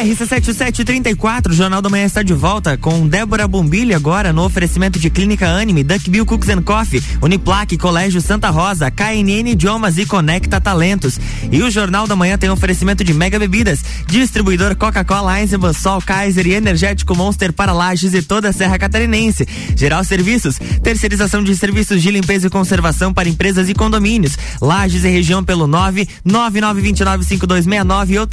RC7734, Jornal da Manhã está de volta com Débora Bombilho agora no oferecimento de Clínica Anime, Duck Bill Cooks and Coffee, Uniplaque, Colégio Santa Rosa, KNN Idiomas e Conecta Talentos. E o Jornal da Manhã tem oferecimento de Mega Bebidas, distribuidor Coca-Cola, Eisenbahn, Sol, Kaiser e Energético Monster para Lages e toda a Serra Catarinense. Geral Serviços, terceirização de serviços de limpeza e conservação para empresas e condomínios. Lages e região pelo 9 99295269 ou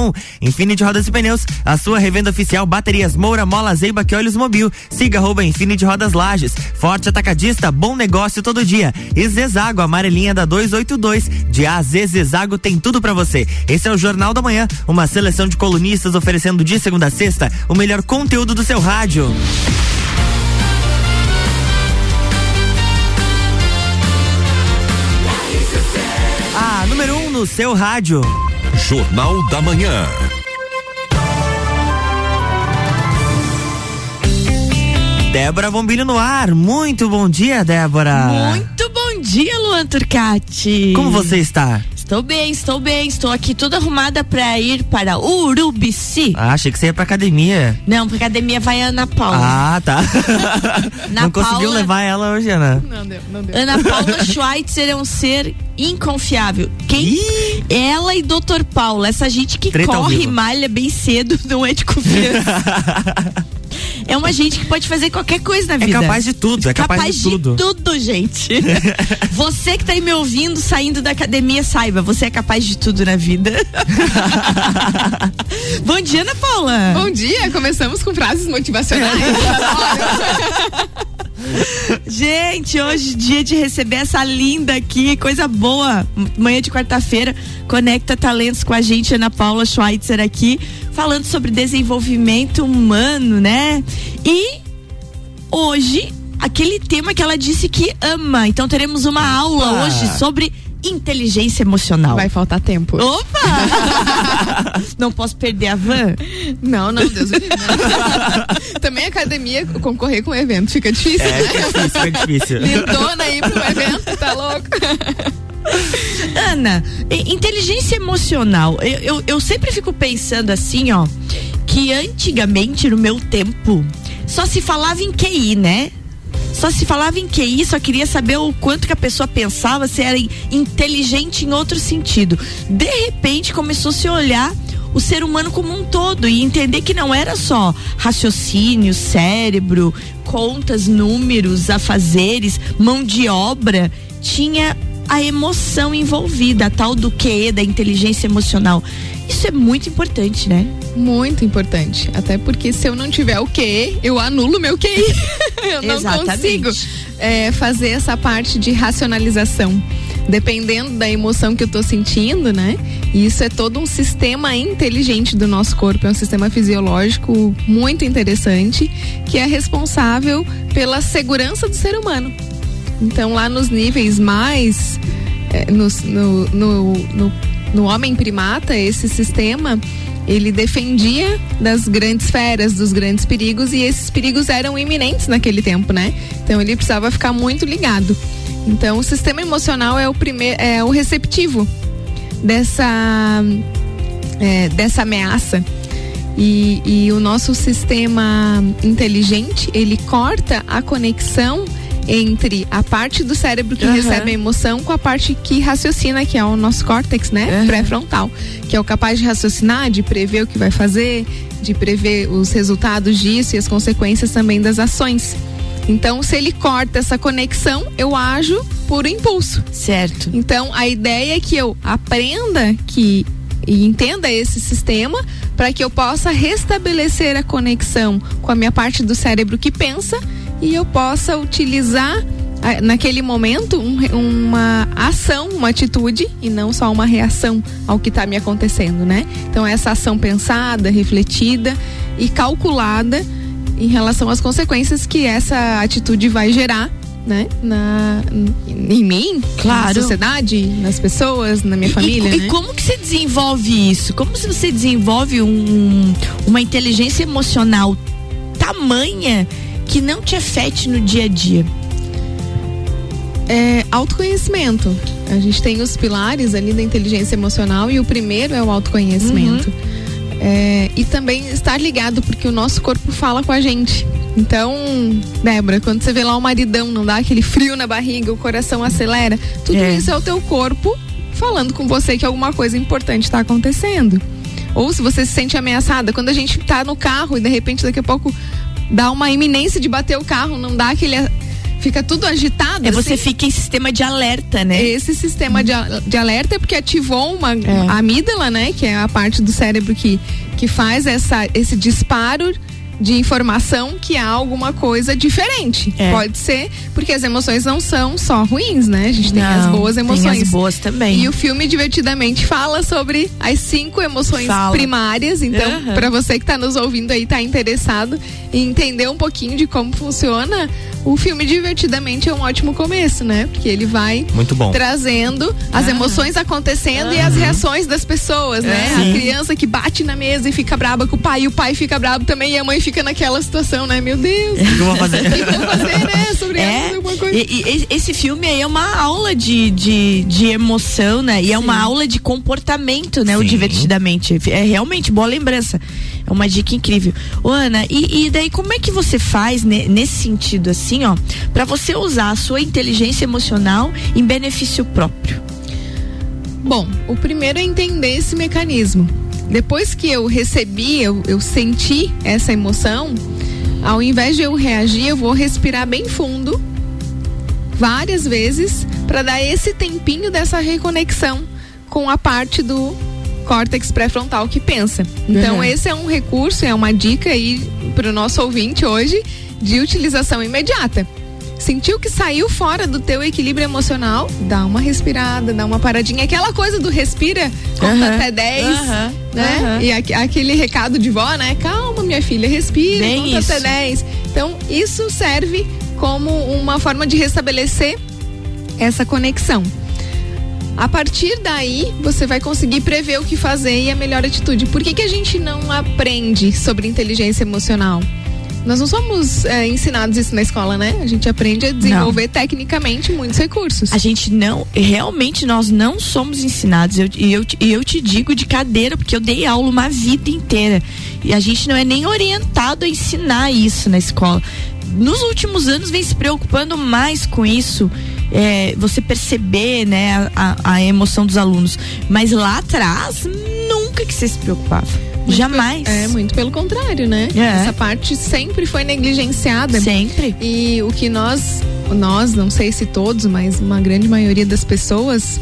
33804161. Infinity Rodas e Pneus, a sua revenda oficial Baterias Moura, Mola, Zeiba que Olhos Mobil. Siga arroba Infinity Rodas Lages. Forte Atacadista, bom negócio todo dia. E Zezago, amarelinha da 282. De a Z, Zezago tem tudo para você. Esse é o Jornal da Manhã, uma seleção de colunistas oferecendo de segunda a sexta o melhor conteúdo do seu rádio. A número 1 um no seu rádio. Jornal da Manhã. Débora Bombilho no ar. Muito bom dia, Débora. Muito bom dia, Luan Turcati. Como você está? Estou bem, estou bem. Estou aqui toda arrumada para ir para Urubici. Ah, achei que você ia pra academia. Não, pra academia vai a Ana Paula. Ah, tá. Não conseguiu Paula- levar ela hoje, Ana? Não deu, não deu. Ana Paula Schweitzer é um ser inconfiável. Quem? Ela e Dr. Paula, essa gente que Treta corre e malha bem cedo, não é de confiança. É uma gente que pode fazer qualquer coisa na É vida. capaz de tudo, é capaz, de tudo. gente. você que tá aí me ouvindo, saindo da academia, saiba, você é capaz de tudo na vida. Bom dia, Ana Paula. Bom dia, começamos com frases motivacionais. Gente, hoje dia de receber essa linda aqui, coisa boa. Manhã de quarta-feira, conecta talentos com a gente, Ana Paula Schweitzer aqui, falando sobre desenvolvimento humano, né? E hoje, aquele tema que ela disse que ama. Então teremos uma aula hoje sobre inteligência emocional. Vai faltar tempo. Opa! Não posso perder a van? Não, não, Deus me. Também academia, concorrer com o evento fica difícil, É, né? fica difícil, fica difícil. Lindona aí pro evento, tá louco? Ana, inteligência emocional. Eu, eu, eu sempre fico pensando assim, ó, que antigamente, no meu tempo, só se falava em QI, né? Só se falava em QI, só queria saber o quanto que a pessoa pensava, se era in- inteligente em outro sentido. De repente começou a se olhar o ser humano como um todo e entender que não era só raciocínio, cérebro, contas, números, afazeres, mão de obra, tinha a emoção envolvida, a tal do QE, da inteligência emocional. Isso é muito importante, né? Muito importante. Até porque se eu não tiver o QE, eu anulo meu QI. eu não Exatamente. consigo é, fazer essa parte de racionalização. Dependendo da emoção que eu tô sentindo, né? E isso é todo um sistema inteligente do nosso corpo, é um sistema fisiológico muito interessante que é responsável pela segurança do ser humano. Então, lá nos níveis mais. eh, nos- no, no, no, no homem primata, esse sistema ele defendia das grandes feras, dos grandes perigos, e esses perigos eram iminentes naquele tempo, né? Então ele precisava ficar muito ligado. Então o sistema emocional é o primeiro, é o receptivo dessa é, dessa ameaça. E, e o nosso sistema inteligente ele corta a conexão entre a parte do cérebro que Aham. recebe a emoção com a parte que raciocina, que é o nosso córtex, né? Aham. Pré-frontal, que é o capaz de raciocinar, de prever o que vai fazer, de prever os resultados disso e as consequências também das ações. Então, se ele corta essa conexão, eu ajo por impulso. Certo. Então, a ideia é que eu aprenda que e entenda esse sistema para que eu possa restabelecer a conexão com a minha parte do cérebro que pensa e eu possa utilizar ah, naquele momento um uma ação, uma atitude e não só uma reação ao que está me acontecendo, né? Então essa ação pensada, refletida e calculada em relação às consequências que essa atitude vai gerar, né? Na, em mim, Claro. na sociedade, nas pessoas, na minha E- família. E, né? e como que você desenvolve isso? Como se você desenvolve um- uma inteligência emocional tamanha que não te afete no dia a dia? É, autoconhecimento. A gente tem os pilares ali da inteligência emocional e o primeiro é o autoconhecimento. É, e também estar ligado, porque o nosso corpo fala com a gente. Então, Débora, quando você vê lá o maridão, não dá aquele frio na barriga, o coração acelera, tudo É. isso é o teu corpo falando com você que alguma coisa importante está acontecendo. Ou se você se sente ameaçada, quando a gente tá no carro e de repente daqui a pouco dá uma iminência de bater o carro, não dá aquele. Fica tudo agitado. É você assim. fica em sistema de alerta, né? Esse sistema de, de alerta é porque ativou uma É. amígdala, né? Que é a parte do cérebro que, que faz essa, esse disparo de informação que há alguma coisa diferente. É. Pode ser, porque as emoções não são só ruins, né? A gente tem as Não, boas emoções. Tem as boas também. E o filme divertidamente fala sobre as cinco emoções Fala. primárias. Então, Aham. para você que está nos ouvindo aí, tá interessado em entender um pouquinho de como funciona, o filme divertidamente é um ótimo começo, né? Porque ele vai Muito bom. trazendo as Ah. emoções acontecendo e as reações das pessoas, né? Sim. A criança que bate na mesa e fica braba com o pai, e o pai fica brabo também, e a mãe fica naquela situação, né? Meu Deus, O que eu vou fazer? o que eu vou fazer, né? Sobre É, alguma coisa. e, e esse filme aí é uma aula de, de, de emoção, né? E é uma aula de comportamento, né? O Sim. Divertidamente. É realmente boa lembrança. É uma dica incrível. Ô, Ana, e, e daí como é que você faz ne- nesse sentido assim, ó, pra você usar a sua inteligência emocional em benefício próprio? Bom, o primeiro é entender esse mecanismo. Depois que eu recebi, eu, eu senti essa emoção, ao invés de eu reagir, eu vou respirar bem fundo várias vezes para dar esse tempinho dessa reconexão com a parte do córtex pré-frontal que pensa. Então, Uhum. esse é um recurso, é uma dica aí para o nosso ouvinte hoje de utilização imediata. Sentiu que saiu fora do teu equilíbrio emocional? Dá uma respirada, dá uma paradinha. Aquela coisa do respira, conta até 10, aham, né? E aqu- aquele recado de vó, né? Calma, minha filha, respira, Bem conta isso. até 10. Então, isso serve como uma forma de restabelecer essa conexão. A partir daí, você vai conseguir prever o que fazer e a melhor atitude. Por que, que a gente não aprende sobre inteligência emocional? Nós não somos é, ensinados isso na escola, né? A gente aprende a desenvolver tecnicamente muitos recursos. A gente não, realmente nós não somos ensinados. Eu- E eu, te- e eu te digo de cadeira, porque eu dei aula uma vida inteira. E a gente não é nem orientado a ensinar isso na escola. Nos últimos anos vem se preocupando mais com isso. é, você perceber né, a, a emoção dos alunos. Mas lá atrás, nunca que você se preocupava. Jamais. É, muito pelo contrário, né? É. Essa parte sempre foi negligenciada. Sempre. E o que nós, nós, não sei se todos, mas uma grande maioria das pessoas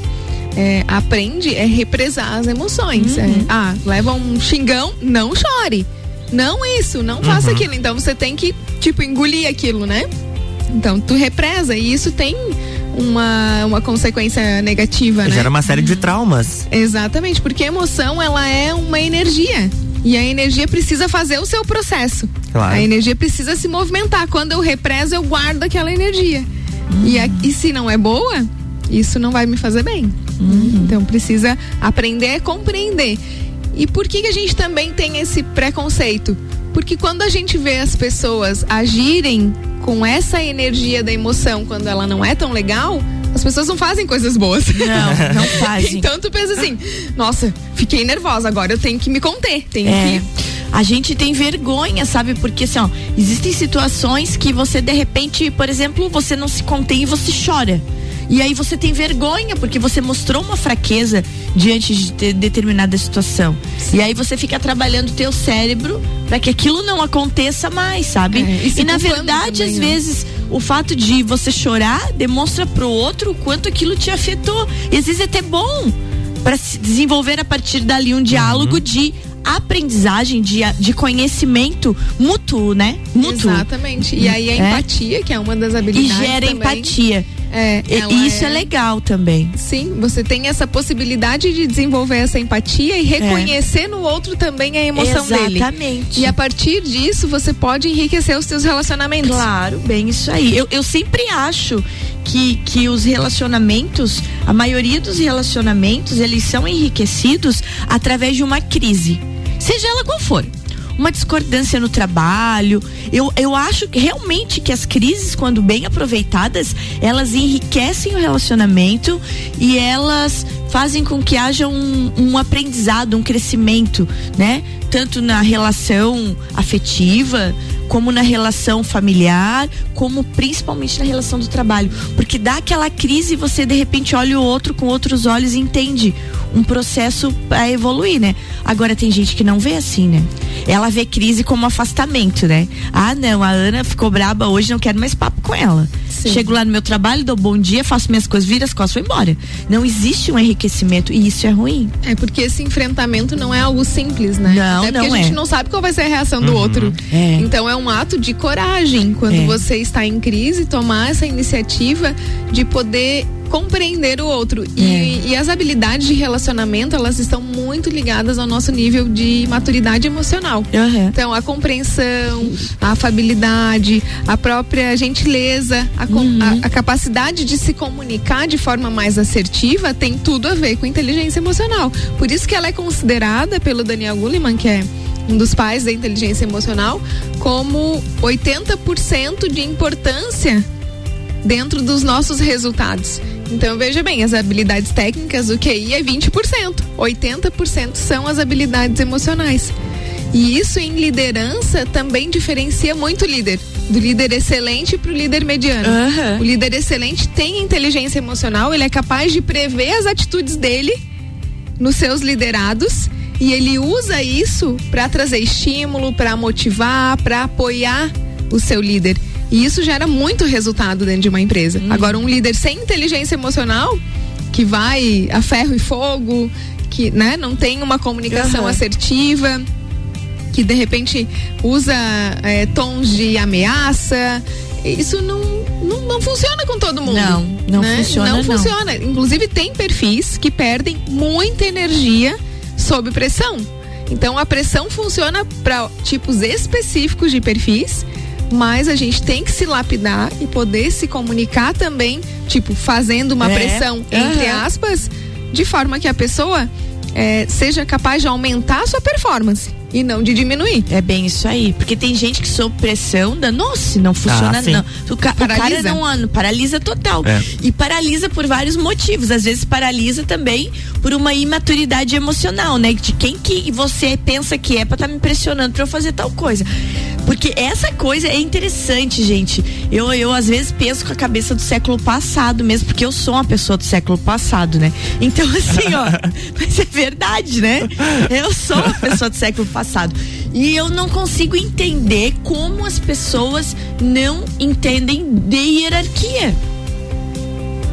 é, aprende é represar as emoções. Uhum. É, ah, leva um xingão, não chore. Não isso, não faça aquilo. Então você tem que, tipo, engolir aquilo, né? Então tu represa e isso tem uma, uma consequência negativa, né? Gera uma série de traumas. Exatamente, porque a emoção ela é uma energia. E a energia precisa fazer o seu processo. Claro. A energia precisa se movimentar. Quando eu represo, eu guardo aquela energia. E, a- e se não é boa, isso não vai me fazer bem. Então precisa aprender a compreender. E por que, que a gente também tem esse preconceito? Porque quando a gente vê as pessoas agirem com essa energia da emoção quando ela não é tão legal, as pessoas não fazem coisas boas. Não, não fazem. Então tu pensa assim, nossa, fiquei nervosa, agora eu tenho que me conter, tenho É. que. A gente tem vergonha, sabe? Porque assim, ó, existem situações que você de repente, por exemplo, você não se contém e você chora. E aí você tem vergonha porque você mostrou uma fraqueza diante de de- determinada situação. E aí você fica trabalhando o teu cérebro para que aquilo não aconteça mais, sabe? É, e e na verdade, também, às né? vezes, o fato de você chorar demonstra pro outro o quanto aquilo te afetou. E às vezes é até bom para se desenvolver a partir dali um diálogo de aprendizagem, de, de conhecimento mútuo, né? Mútuo. Exatamente. E aí a É. empatia, que é uma das E habilidades. gera também, empatia. É, E isso é... legal também. Sim, você tem essa possibilidade de desenvolver essa empatia e reconhecer no outro também a emoção dele. Exatamente. E a partir disso, você pode enriquecer os seus relacionamentos. Claro, bem isso aí. Eu, eu sempre acho que, que os relacionamentos, a maioria dos relacionamentos, eles são enriquecidos através de uma crise. Seja ela qual for. Uma discordância no trabalho. Eu, eu acho que realmente que as crises, quando bem aproveitadas, elas enriquecem o relacionamento e elas fazem com que haja um, um aprendizado, um crescimento, né? Tanto na relação afetiva, como na relação familiar, como principalmente na relação do trabalho. Porque dá aquela crise e você de repente olha o outro com outros olhos e entende um processo para evoluir, né? Agora tem gente que não vê assim, né? Ela vê crise como afastamento, né? Ah, não, a Ana ficou braba hoje, não quero mais papo com ela. Sim. Chego lá no meu trabalho, dou bom dia, faço minhas coisas, viro as costas, vou embora. Não existe um enriquecimento e isso é ruim. É porque esse enfrentamento não é algo simples, né? Não, Até porque não a gente é. não sabe qual vai ser a reação do Uhum. outro. É. Então é um ato de coragem quando É. você está em crise, tomar essa iniciativa de poder compreender o outro. E, É. e as habilidades de relacionamento, elas estão muito ligadas ao nosso nível de maturidade emocional. Uhum. Então, a compreensão, a afabilidade, a própria gentileza, a, Uhum. a- a capacidade de se comunicar de forma mais assertiva tem tudo a ver com inteligência emocional. Por isso que ela é considerada pelo Daniel Goleman, que é um dos pais da inteligência emocional, como 80% de importância dentro dos nossos resultados. Então veja bem, as habilidades técnicas, o QI é 20%, 80% são as habilidades emocionais. E isso em liderança também diferencia muito o líder, do líder excelente para o líder mediano. Aham. O líder excelente tem inteligência emocional, ele é capaz de prever as atitudes dele nos seus liderados e ele usa isso para trazer estímulo, para motivar, para apoiar o seu líder. E isso gera muito resultado dentro de uma empresa. Agora, um líder sem inteligência emocional, que vai a ferro e fogo, que né, não tem uma comunicação Aham. assertiva, que de repente usa é, tons de ameaça. Isso não, não, não funciona com todo mundo. Não, não né? funciona, Não não. funciona. Inclusive, tem perfis que perdem muita energia sob pressão. Então, a pressão funciona para tipos específicos de perfis, mas a gente tem que se lapidar e poder se comunicar também, tipo, fazendo uma É, pressão, entre aspas, de forma que a pessoa eh, seja capaz de aumentar a sua performance e não de diminuir. É bem isso aí. Porque tem gente que sob pressão, da, nossa, não funciona Ah, não. O, ca- o cara Paralisa. não anda, paralisa total. É. E paralisa por vários motivos. Às vezes paralisa também por uma imaturidade emocional, né? De quem que você pensa que é pra estar me impressionando pra eu fazer tal coisa. Porque essa coisa é interessante, gente. Eu, eu às vezes penso com a cabeça do século passado mesmo, porque eu sou uma pessoa do século passado, né? Então, assim, ó, mas é verdade, né? Eu sou uma pessoa do século passado. E eu não consigo entender como as pessoas não entendem de hierarquia.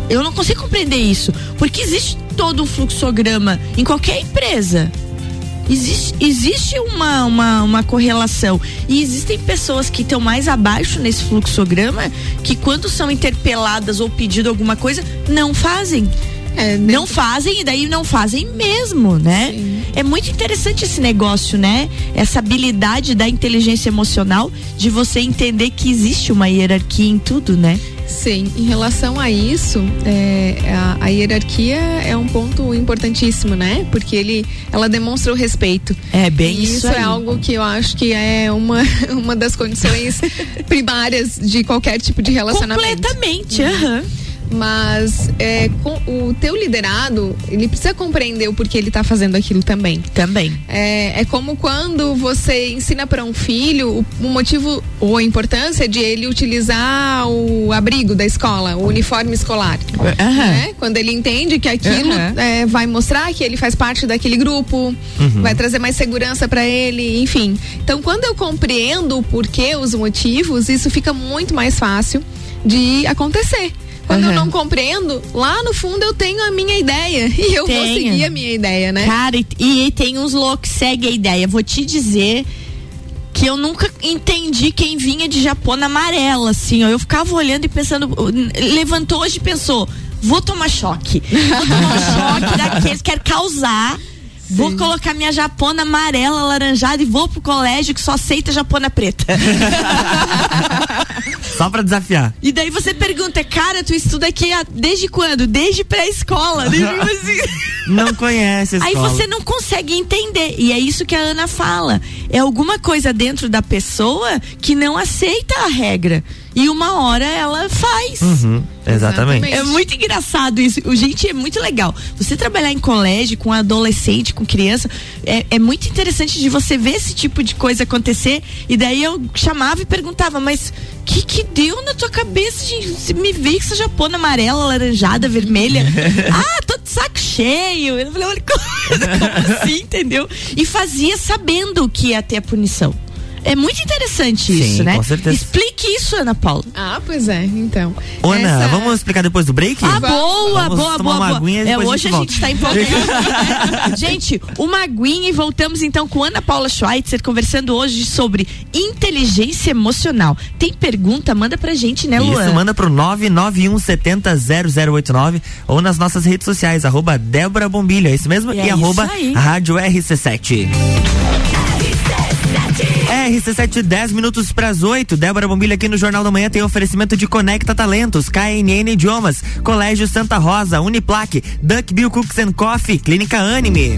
Eu não consigo compreender isso. Porque existe todo um fluxograma em qualquer empresa. Existe, existe uma, uma, uma correlação. E existem pessoas que estão mais abaixo nesse fluxograma que, quando são interpeladas ou pedido alguma coisa, não fazem. É, Não fazem e daí não fazem mesmo, né? Sim. É muito interessante esse negócio, né? Essa habilidade da inteligência emocional de você entender que existe uma hierarquia em tudo, né? Sim, em relação a isso, é, a, a hierarquia é um ponto importantíssimo, né? Porque ele, ela demonstra o respeito. É bem E isso, isso aí. é algo que eu acho que é uma, uma das condições primárias de qualquer tipo de relacionamento. Completamente, aham. Mas é, com, o teu liderado, ele precisa compreender o porquê ele tá fazendo aquilo também. Também. É, é como quando você ensina para um filho o, o motivo ou a importância de ele utilizar o abrigo da escola, o uniforme escolar. Né? Quando ele entende que aquilo é, vai mostrar que ele faz parte daquele grupo, vai trazer mais segurança para ele, enfim. Então, quando eu compreendo o porquê, os motivos, isso fica muito mais fácil de acontecer. Quando eu Aham. não compreendo, lá no fundo eu tenho a minha ideia e eu vou Tenha. seguir a minha ideia, né? Cara, e, e tem uns loucos que seguem a ideia. Vou te dizer que eu nunca entendi quem vinha de Japona amarela, assim, ó. Eu ficava olhando e pensando, levantou hoje e pensou, vou tomar choque. Vou tomar um choque daqueles, quero causar. Vou colocar minha japona amarela, laranjada e vou pro colégio que só aceita japona preta. Só pra desafiar. E daí você pergunta, cara, tu estuda aqui desde quando? Desde pré-escola. Assim. Não conhece a Aí você não consegue entender. E é isso que a Ana fala. É alguma coisa dentro da pessoa que não aceita a regra e uma hora ela faz. Uhum, exatamente. É muito engraçado isso. O gente é muito legal. Você trabalhar em colégio com adolescente, com criança, é, é muito interessante de você ver esse tipo de coisa acontecer. E daí eu chamava e perguntava, mas que que deu na tua cabeça, gente? Você me vê com essa japona amarela, laranjada, vermelha. ah, tô de saco cheio. Eu falei, olha, como, como assim, entendeu? E fazia sabendo que ia ter a punição. É muito interessante Sim, isso, né? Com certeza. Explique isso, Ana Paula. Ah, pois é, então. Ana, Essa... vamos explicar depois do break? Ah, boa, vamos boa, tomar boa, boa. É, hoje a a gente, está empolgado. né? gente, uma aguinha e voltamos então com Ana Paula Schweitzer conversando hoje sobre inteligência emocional. Tem pergunta? Manda pra gente, né, Luan? Isso, manda pro 991700089 ou nas nossas redes sociais, arroba Débora Bombilho, é isso mesmo? E e é arroba aí. Rádio RC7. RC7, 10 minutos para as 8. Débora Bombilha aqui no Jornal da Manhã tem oferecimento de Conecta Talentos, KNN Idiomas, Colégio Santa Rosa, Uniplaque, Duck Bill Cooks and Coffee, Clínica Anime.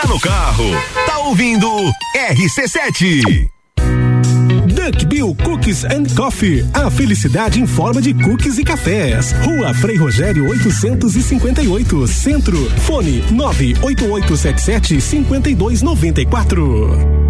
Tá no carro, tá ouvindo RC7. Duck Bill Cookies and Coffee. A felicidade em forma de cookies e cafés. Rua Frei Rogério 858, Centro. Fone 98877 5294.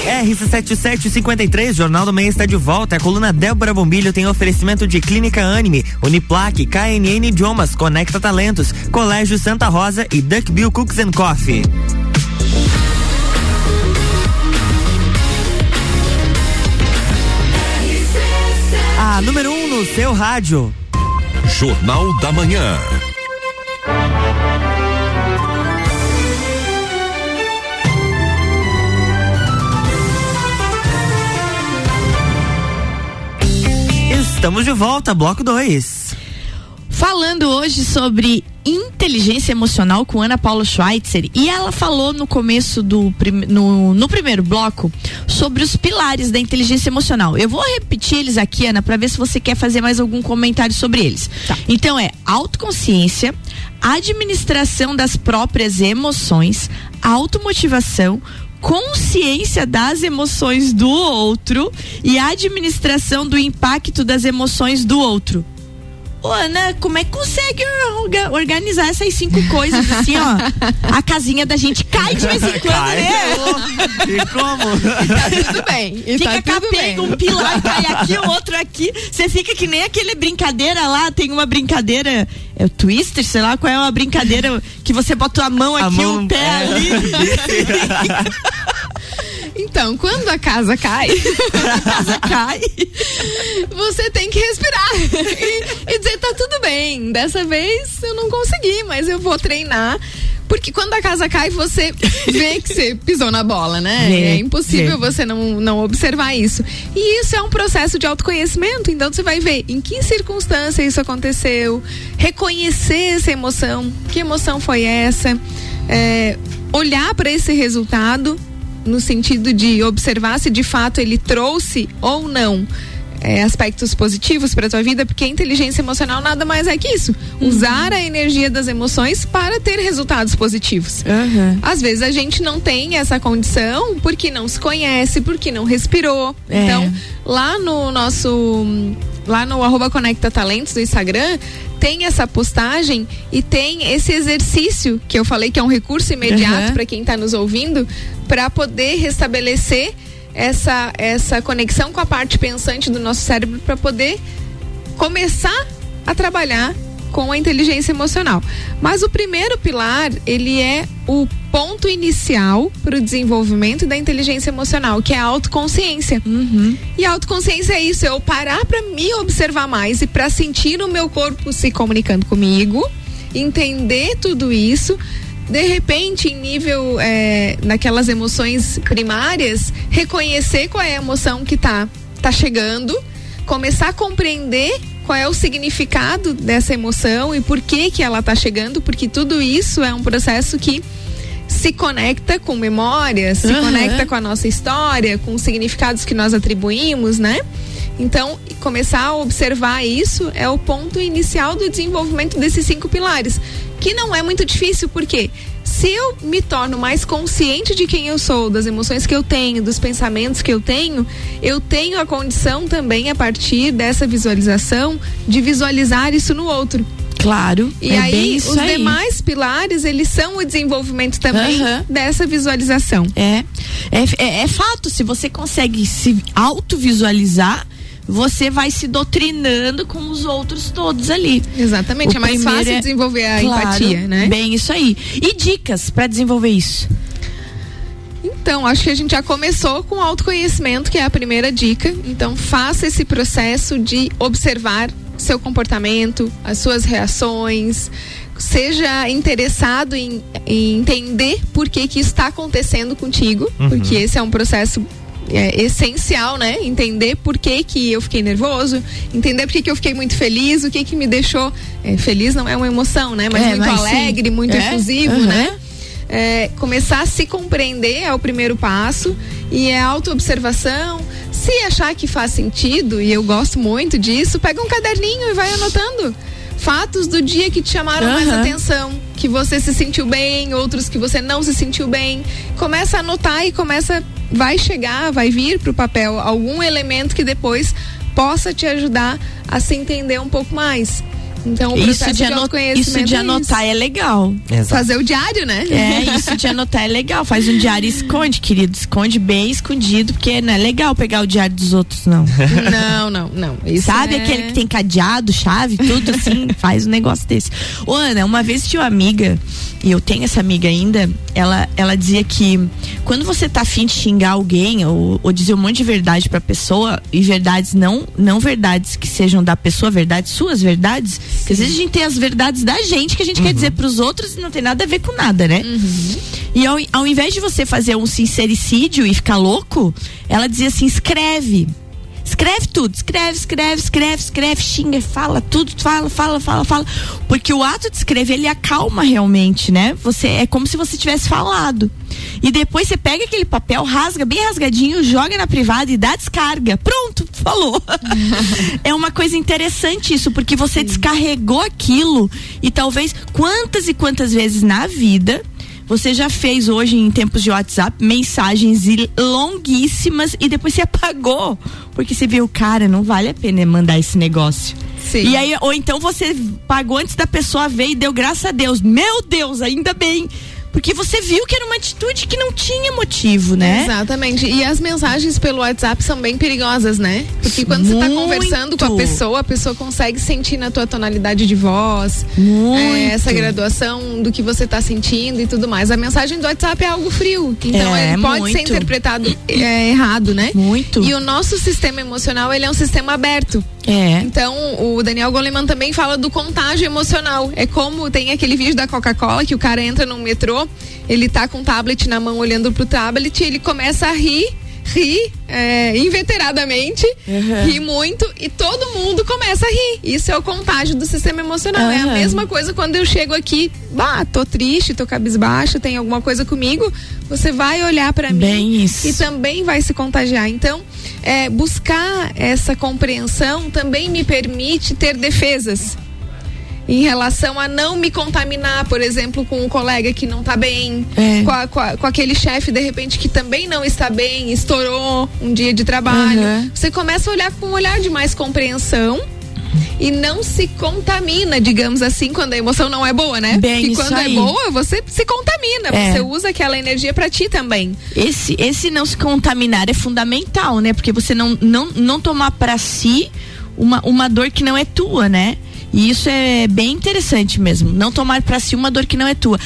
RC7753, Jornal do Meio está de volta. A coluna Débora Bombilho tem oferecimento de Clínica Anime, Uniplaque, KNN Idiomas, Conecta Talentos, Colégio Santa Rosa e Duck Bill Cooks and Coffee. A número 1 um no seu rádio. Jornal da Manhã. Estamos de volta, bloco 2. Falando hoje sobre inteligência emocional com Ana Paula Schweitzer e ela falou no começo do no, no primeiro bloco sobre os pilares da inteligência emocional. Eu vou repetir eles aqui, Ana, para ver se você quer fazer mais algum comentário sobre eles. Tá. Então é autoconsciência, administração das próprias emoções, automotivação, consciência das emoções do outro e administração do impacto das emoções do outro. Ô, Ana, como é que consegue organizar essas cinco coisas assim, ó? A casinha da gente cai de vez em quando, cai. né? E como? E tá tudo bem. E fica tá capenga, um pilar cai aqui, o outro aqui. Você fica que nem aquele brincadeira lá, tem uma brincadeira, é o twister, sei lá qual é uma brincadeira que você bota a mão aqui, o pé é. ali. Então, quando a casa cai, a casa cai, você tem que respirar e, e dizer tá tudo bem. Dessa vez eu não consegui, mas eu vou treinar. Porque quando a casa cai, você vê que você pisou na bola, né? Vê, é impossível vê. você não, não observar isso. E isso é um processo de autoconhecimento. Então você vai ver em que circunstância isso aconteceu, reconhecer essa emoção, que emoção foi essa, é, olhar para esse resultado no sentido de observar se de fato ele trouxe ou não é, aspectos positivos para tua vida, porque a inteligência emocional nada mais é que isso. Uhum. Usar a energia das emoções para ter resultados positivos. Uhum. Às vezes a gente não tem essa condição porque não se conhece, porque não respirou. É. Então, lá no nosso. Lá no arroba Conecta Talentos do Instagram, tem essa postagem e tem esse exercício que eu falei que é um recurso imediato uhum. para quem está nos ouvindo, para poder restabelecer essa, essa conexão com a parte pensante do nosso cérebro para poder começar a trabalhar com a inteligência emocional. Mas o primeiro pilar, ele é o ponto inicial para o desenvolvimento da inteligência emocional, que é a autoconsciência. Uhum. E a autoconsciência é isso, é eu parar para me observar mais e para sentir o meu corpo se comunicando comigo, entender tudo isso, de repente, em nível é, naquelas emoções primárias, reconhecer qual é a emoção que tá, tá chegando, começar a compreender qual é o significado dessa emoção e por que que ela está chegando, porque tudo isso é um processo que se conecta com memórias, se uhum. conecta com a nossa história, com os significados que nós atribuímos, né? Então, começar a observar isso é o ponto inicial do desenvolvimento desses cinco pilares, que não é muito difícil, porque se eu me torno mais consciente de quem eu sou, das emoções que eu tenho, dos pensamentos que eu tenho, eu tenho a condição também, a partir dessa visualização, de visualizar isso no outro. Claro. E é aí, os aí. demais pilares, eles são o desenvolvimento também uhum. dessa visualização. É. É, é. é fato, se você consegue se autovisualizar, você vai se doutrinando com os outros todos ali. Exatamente, o é mais fácil é, desenvolver a claro, empatia, né? Bem, isso aí. E dicas para desenvolver isso? Então, acho que a gente já começou com autoconhecimento, que é a primeira dica. Então, faça esse processo de observar seu comportamento, as suas reações, seja interessado em, em entender por que que está acontecendo contigo, uhum. porque esse é um processo é, essencial, né? Entender por que, que eu fiquei nervoso, entender por que, que eu fiquei muito feliz, o que que me deixou. É, feliz não é uma emoção, né? Mas é, muito mas alegre, sim. muito é? efusivo, uhum. né? É, começar a se compreender é o primeiro passo e é autoobservação. Se achar que faz sentido, e eu gosto muito disso, pega um caderninho e vai anotando fatos do dia que te chamaram uhum. mais atenção, que você se sentiu bem, outros que você não se sentiu bem. Começa a anotar e começa vai chegar, vai vir para o papel algum elemento que depois possa te ajudar a se entender um pouco mais. Então, o isso de, de isso de anotar é, é legal. Exato. Fazer o diário, né? É, isso de anotar é legal. Faz um diário e esconde, querido. Esconde bem escondido, porque não é legal pegar o diário dos outros, não. Não, não, não. Isso Sabe é... aquele que tem cadeado, chave, tudo assim? faz um negócio desse. Ô, Ana, uma vez tinha uma amiga, e eu tenho essa amiga ainda, ela, ela dizia que quando você tá afim de xingar alguém ou, ou dizer um monte de verdade pra pessoa, e verdades não, não verdades que sejam da pessoa, verdades, suas verdades, porque às vezes a gente tem as verdades da gente que a gente uhum. quer dizer pros outros e não tem nada a ver com nada, né? Uhum. E ao, ao invés de você fazer um sincericídio e ficar louco, ela dizia assim: escreve Escreve tudo, escreve, escreve, escreve, escreve, xinga, fala tudo, fala, fala, fala, fala. Porque o ato de escrever ele acalma realmente, né? Você é como se você tivesse falado. E depois você pega aquele papel, rasga bem rasgadinho, joga na privada e dá descarga. Pronto, falou. é uma coisa interessante isso, porque você descarregou aquilo e talvez quantas e quantas vezes na vida você já fez hoje em tempos de WhatsApp mensagens longuíssimas e depois você apagou porque você viu, cara, não vale a pena mandar esse negócio. Sim. E aí, ou então você pagou antes da pessoa ver e deu graças a Deus. Meu Deus, ainda bem. Porque você viu que era uma atitude que não tinha motivo, né? Exatamente. E as mensagens pelo WhatsApp são bem perigosas, né? Porque quando Muito. você tá conversando com a pessoa, a pessoa consegue sentir na tua tonalidade de voz, é, essa graduação do que você tá sentindo e tudo mais. A mensagem do WhatsApp é algo frio. Então é, ele pode muito. ser interpretado é, errado, né? Muito. E o nosso sistema emocional, ele é um sistema aberto. É. Então, o Daniel Goleman também fala do contágio emocional. É como tem aquele vídeo da Coca-Cola que o cara entra no metrô, ele tá com o tablet na mão olhando pro tablet ele começa a rir ri é, inveteradamente, uhum. ri muito e todo mundo começa a rir. Isso é o contágio do sistema emocional. Uhum. É a mesma coisa quando eu chego aqui, bah, tô triste, tô cabisbaixo, tem alguma coisa comigo, você vai olhar para mim isso. e também vai se contagiar. Então, é, buscar essa compreensão também me permite ter defesas em relação a não me contaminar, por exemplo, com um colega que não está bem, é. com, a, com, a, com, aquele chefe, de repente, que também não está bem, estourou um dia de trabalho. Uhum. Você começa a olhar com um olhar de mais compreensão e não se contamina, digamos assim, quando a emoção não é boa, né? Bem, Porque quando é é boa, você se contamina, é. você usa aquela energia para ti também. Esse esse não se contaminar é fundamental, né? Porque você não não, não tomar para si uma, uma dor que não é tua, né? E isso é bem interessante mesmo. Não tomar para si uma dor que não é tua.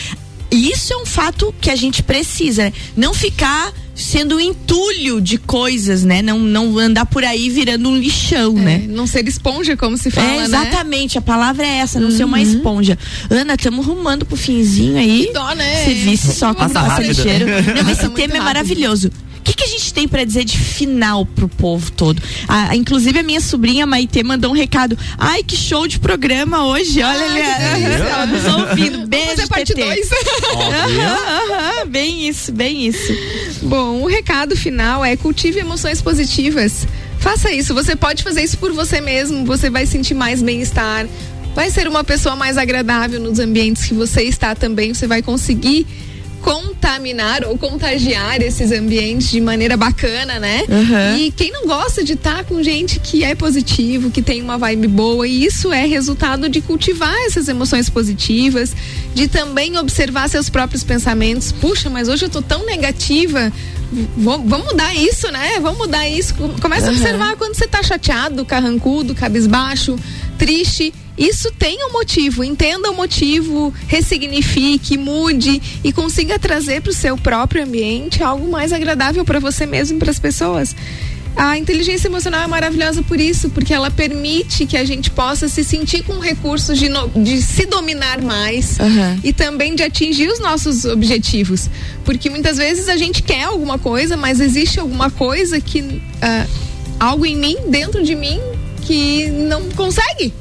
Isso é um fato que a gente precisa, né? Não ficar sendo um entulho de coisas, né? Não, não andar por aí virando um lixão, é, né? Não ser esponja, como se fala, é, Exatamente, né? a palavra é essa, não uhum. ser uma uhum. esponja. Ana, estamos rumando pro finzinho aí. Que dó, né? Você visse só com o passageiro. Não, esse tema é rápido. é maravilhoso que, que a gente tem para dizer de final pro povo todo? Ah, inclusive a minha sobrinha Maite mandou um recado. Ai, que show de programa hoje. Olha ela nos ouvindo. Beijo, parte dois. Uhum, bem isso, bem isso. Bom, o recado final é cultive emoções positivas. Faça isso, você pode fazer isso por você mesmo, você vai sentir mais bem-estar, vai ser uma pessoa mais agradável nos ambientes que você está também, você vai conseguir contaminar ou contagiar esses ambientes de maneira bacana, né? Uhum. E quem não gosta de estar tá com gente que é positivo, que tem uma vibe boa, e isso é resultado de cultivar essas emoções positivas, de também observar seus próprios pensamentos. Puxa, mas hoje eu tô tão negativa. Vamos mudar isso, né? Vamos mudar isso. Começa uhum. a observar quando você tá chateado, carrancudo, cabisbaixo, triste isso tem um motivo, entenda o motivo, ressignifique, mude e consiga trazer para o seu próprio ambiente algo mais agradável para você mesmo e para as pessoas. A inteligência emocional é maravilhosa por isso, porque ela permite que a gente possa se sentir com recursos de, no, de se dominar mais uhum. e também de atingir os nossos objetivos. Porque muitas vezes a gente quer alguma coisa, mas existe alguma coisa que. Uh, algo em mim, dentro de mim, que não consegue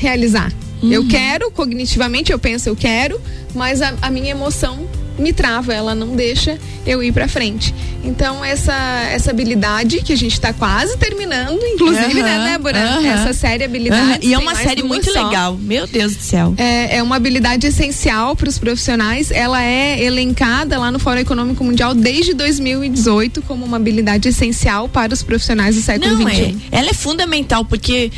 realizar. Uhum. Eu quero, cognitivamente eu penso, eu quero, mas a, a minha emoção me trava, ela não deixa eu ir para frente. Então essa essa habilidade que a gente está quase terminando, inclusive, uhum, né, Débora? Uhum. Essa série habilidade. Uhum. E é uma série muito só. legal. Meu Deus do céu. É, é uma habilidade essencial para os profissionais. Ela é elencada lá no Fórum Econômico Mundial desde 2018 como uma habilidade essencial para os profissionais do século não, XXI. É. Ela é fundamental porque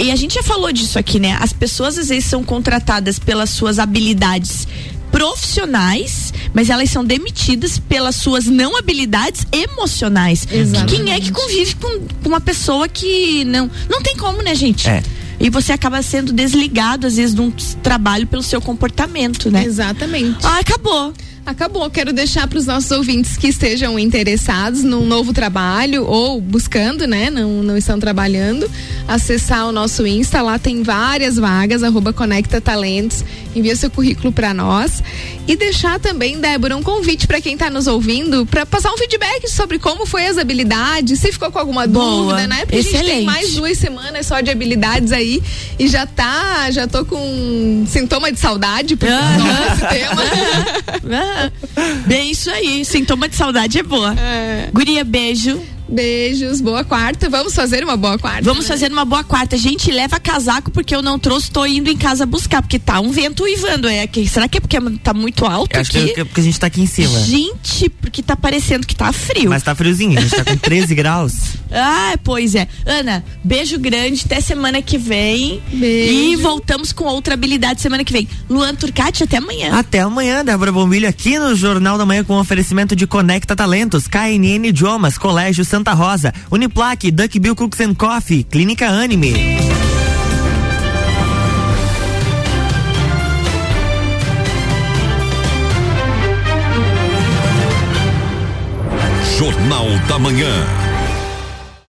e a gente já falou disso aqui, né? As pessoas às vezes são contratadas pelas suas habilidades profissionais, mas elas são demitidas pelas suas não habilidades emocionais. Exatamente. Quem é que convive com, com uma pessoa que não não tem como, né, gente? É. E você acaba sendo desligado às vezes de um trabalho pelo seu comportamento, né? Exatamente. Ah, acabou. Acabou. Quero deixar para os nossos ouvintes que estejam interessados num novo trabalho ou buscando, né? Não, não estão trabalhando, acessar o nosso Insta. Lá tem várias vagas, arroba Conecta Talentos. Envia seu currículo para nós. E deixar também, Débora, um convite para quem está nos ouvindo para passar um feedback sobre como foi as habilidades, se ficou com alguma Boa. dúvida, né? Porque Excelente. a gente tem mais duas semanas só de habilidades aí e já tá, já tô com sintoma de saudade por causa desse tema. Ah, Bem isso aí, sintoma de saudade é boa. Guria, beijo. Beijos, boa quarta. Vamos fazer uma boa quarta. Vamos né? fazer uma boa quarta. Gente, leva casaco porque eu não trouxe, tô indo em casa buscar, porque tá um vento uivando. É, que, será que é porque tá muito alto Eu acho aqui? que é porque a gente tá aqui em cima. Gente, porque tá parecendo que tá frio. Mas tá friozinho, a gente tá com 13 graus. Ah, pois é. Ana, beijo grande, até semana que vem. Beijo. E voltamos com outra habilidade semana que vem. Luan Turcati, até amanhã. Até amanhã, Débora Bombilho, aqui no Jornal da Manhã com oferecimento de Conecta Talentos, KNN Idiomas, Colégio Santa Rosa, Uniplaque, Duckbill Cooks and Coffee, Clínica Anime. Jornal da Manhã.